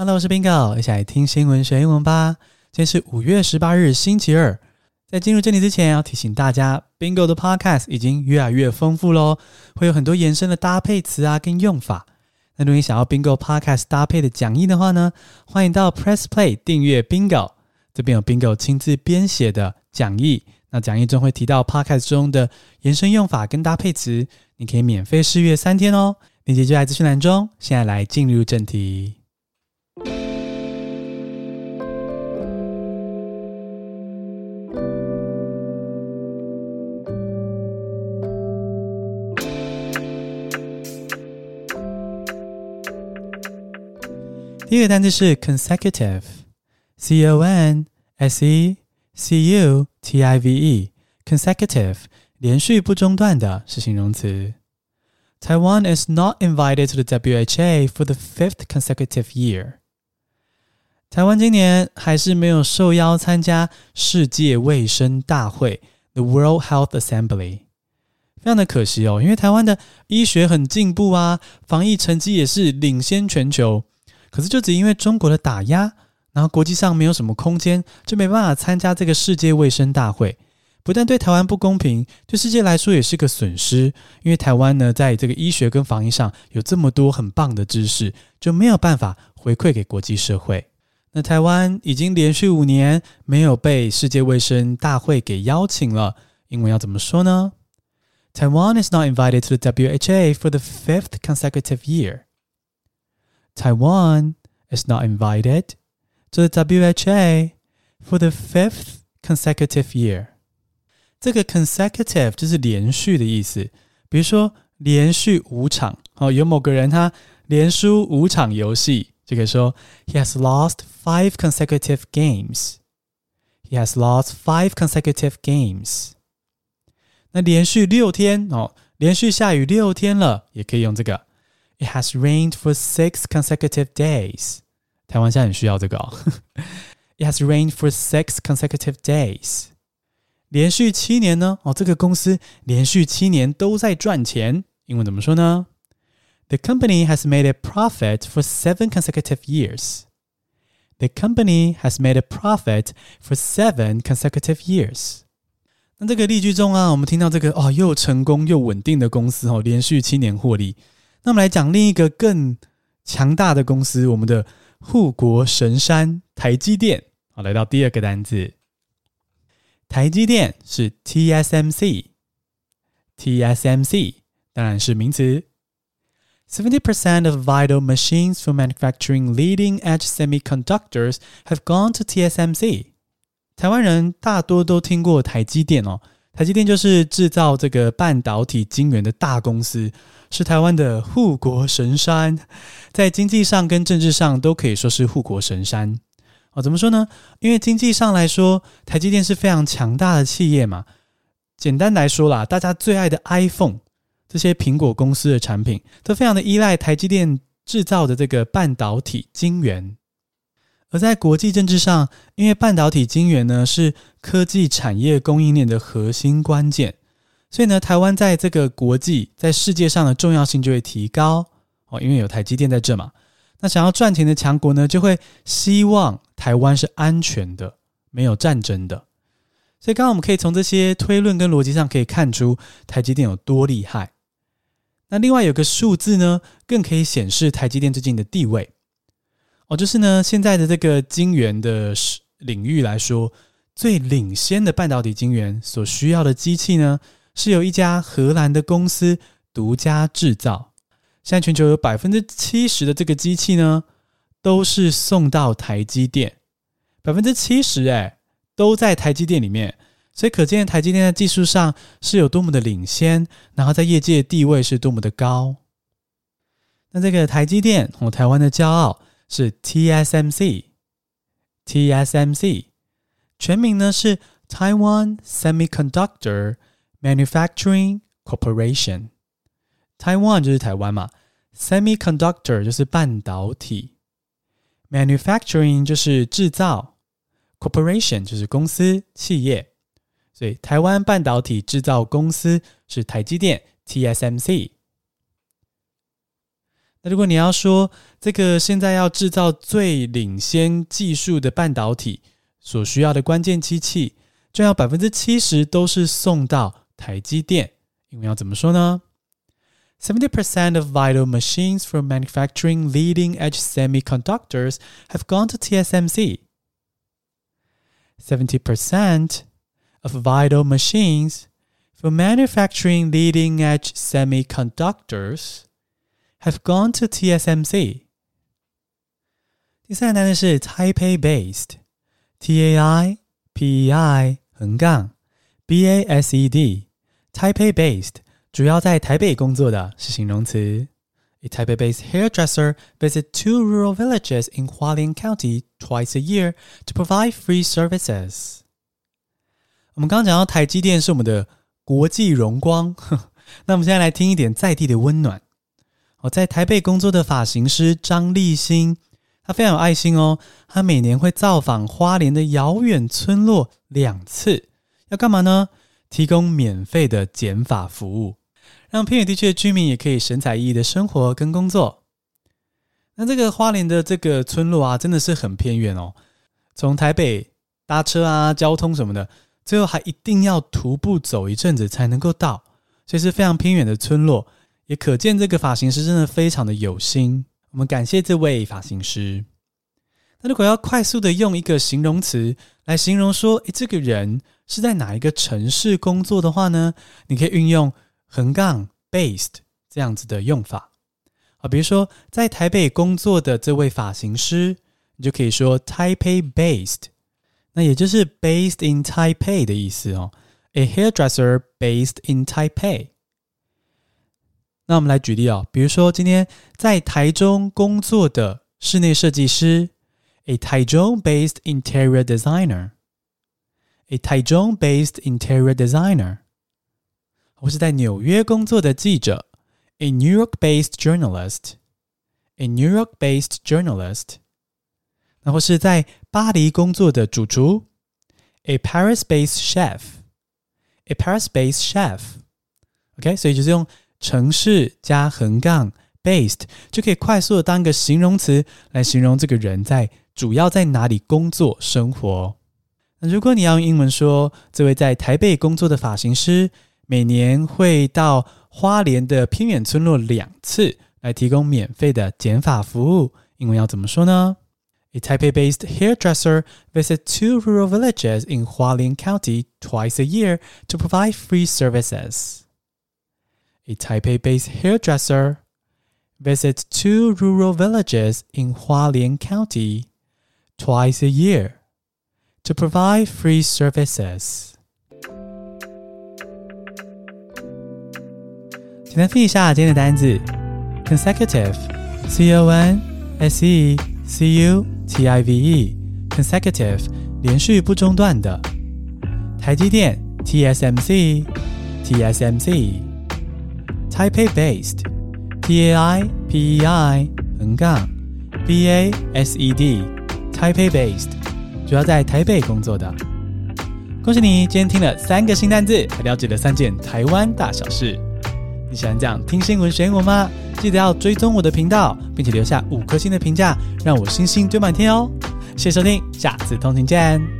Hello，我是 Bingo，一起来听新闻学英文吧。今天是五月十八日，星期二。在进入正题之前，要提醒大家，Bingo 的 Podcast 已经越来越丰富喽，会有很多延伸的搭配词啊跟用法。那如果你想要 Bingo Podcast 搭配的讲义的话呢，欢迎到 Press Play 订阅 Bingo，这边有 Bingo 亲自编写的讲义。那讲义中会提到 Podcast 中的延伸用法跟搭配词，你可以免费试阅三天哦。链接就在资讯栏中。现在来进入正题。第一个单词是 consecutive，c o n s e c u t i v e，consecutive 连续不中断的是形容词。Taiwan is not invited to the WHA for the fifth consecutive year。台湾今年还是没有受邀参加世界卫生大会 （The World Health Assembly）。非常的可惜哦，因为台湾的医学很进步啊，防疫成绩也是领先全球。 可是，就只因为中国的打压，然后国际上没有什么空间，就没办法参加这个世界卫生大会。不但对台湾不公平，对世界来说也是个损失。因为台湾呢，在这个医学跟防疫上有这么多很棒的知识，就没有办法回馈给国际社会。那台湾已经连续五年没有被世界卫生大会给邀请了。英文要怎么说呢？Taiwan is not invited to the WHA for the fifth consecutive year. Taiwan is not invited to the WHA for the fifth consecutive year. 这个 consecutive 就是连续的意思。比如说，连续五场，哦，有某个人他连输五场游戏，就可以说 He has lost five consecutive games. He has lost five consecutive games. 那连续六天，哦，连续下雨六天了，也可以用这个。 It has rained for six consecutive days. 台湾现在很需要这个哦。 It has rained for six consecutive days. 连续七年呢？哦，这个公司连续七年都在赚钱。英文怎么说呢？The company has made a profit for seven consecutive years. The company has made a profit for seven consecutive years. 那这个例句中啊，我们听到这个哦，又成功又稳定的公司哦，连续七年获利。 那我们来讲另一个更强大的公司，我们的护国神山台积电。好，来到第二个单字，台积电是 TSMC，TSMC 当然是名词。Seventy percent of vital machines for manufacturing leading-edge semiconductors have gone to TSMC。台湾人大多都听过台积电哦。台积电就是制造这个半导体晶圆的大公司，是台湾的护国神山，在经济上跟政治上都可以说是护国神山。哦，怎么说呢？因为经济上来说，台积电是非常强大的企业嘛。简单来说啦，大家最爱的 iPhone，这些苹果公司的产品，都非常的依赖台积电制造的这个半导体晶圆。而在国际政治上，因为半导体晶圆呢是科技产业供应链的核心关键，所以呢，台湾在这个国际在世界上的重要性就会提高哦。因为有台积电在这嘛，那想要赚钱的强国呢，就会希望台湾是安全的，没有战争的。所以，刚刚我们可以从这些推论跟逻辑上可以看出台积电有多厉害。那另外有个数字呢，更可以显示台积电最近的地位。哦，就是呢，现在的这个晶圆的领域来说，最领先的半导体晶圆所需要的机器呢，是由一家荷兰的公司独家制造。现在全球有百分之七十的这个机器呢，都是送到台积电，百分之七十哎，都在台积电里面。所以可见台积电在技术上是有多么的领先，然后在业界地位是多么的高。那这个台积电，我，台湾的骄傲。是 TSMC，TSMC 全名呢是 Taiwan Semiconductor Manufacturing Corporation。Taiwan 就是台湾嘛，Semiconductor 就是半导体，Manufacturing 就是制造，Corporation 就是公司企业，所以台湾半导体制造公司是台积电 TSMC。那如果你要说这个现在要制造最领先技术的半导体所需要的关键机器，就要百分之七十都是送到台积电，英文要怎么说呢？Seventy percent of vital machines for manufacturing leading-edge semiconductors have gone to TSMC. Seventy percent of vital machines for manufacturing leading-edge semiconductors have gone to TSMC。第三个单词是 Taipei based，T A I P E I 横杠 B A S E D，Taipei Taipei-based，主要在台北工作的是形容词。A Taipei-based hairdresser visits two rural villages in Hualien County twice a year to provide free services。我们刚刚讲到台积电是我们的国际荣光，那我们现在来听一点在地的温暖。我在台北工作的发型师张立新，他非常有爱心哦。他每年会造访花莲的遥远村落两次，要干嘛呢？提供免费的剪发服务，让偏远地区的居民也可以神采奕奕的生活跟工作。那这个花莲的这个村落啊，真的是很偏远哦。从台北搭车啊，交通什么的，最后还一定要徒步走一阵子才能够到，所以是非常偏远的村落。也可见这个发型师真的非常的有心，我们感谢这位发型师。那如果要快速的用一个形容词来形容说，诶，这个人是在哪一个城市工作的话呢？你可以运用横杠 based 这样子的用法啊，比如说在台北工作的这位发型师，你就可以说 Taipei based，那也就是 based in Taipei 的意思哦。A hairdresser based in Taipei。那我们来举例哦，比如说今天在台中工作的室内设计师，a 台中 based interior designer 台中 based interior designer，或是在纽约工作的记者，a New York based journalist，a New York based journalist，那或是在巴黎工作的主厨，a Paris based chef，a Paris based chef，OK，所以就是用。城市加横杠 based 就可以快速的当一个形容词来形容这个人在主要在哪里工作生活。 那如果你要用英文说，这位在台北工作的发型师每年会到花莲的偏远村落两次来提供免费的剪发服务，英文要怎么说呢？A Taipei-based hairdresser visits two rural villages in Hualien County twice a year to provide free services. A Taipei-based hairdresser visits two rural villages in Hualien County twice a year to provide free services. 请来复习一下今天的单字：consecutive，c o n s e c u t i v e，consecutive 连续不中断的；台积电，t s m c，t s m c。Taipei based, T A I P E I 横杠 B A S E D, Taipei based 主要在台北工作的。恭喜你，今天听了三个新单字，还了解了三件台湾大小事。你喜欢这样听新闻选我吗？记得要追踪我的频道，并且留下五颗星的评价，让我星星堆满天哦。谢谢收听，下次通勤见。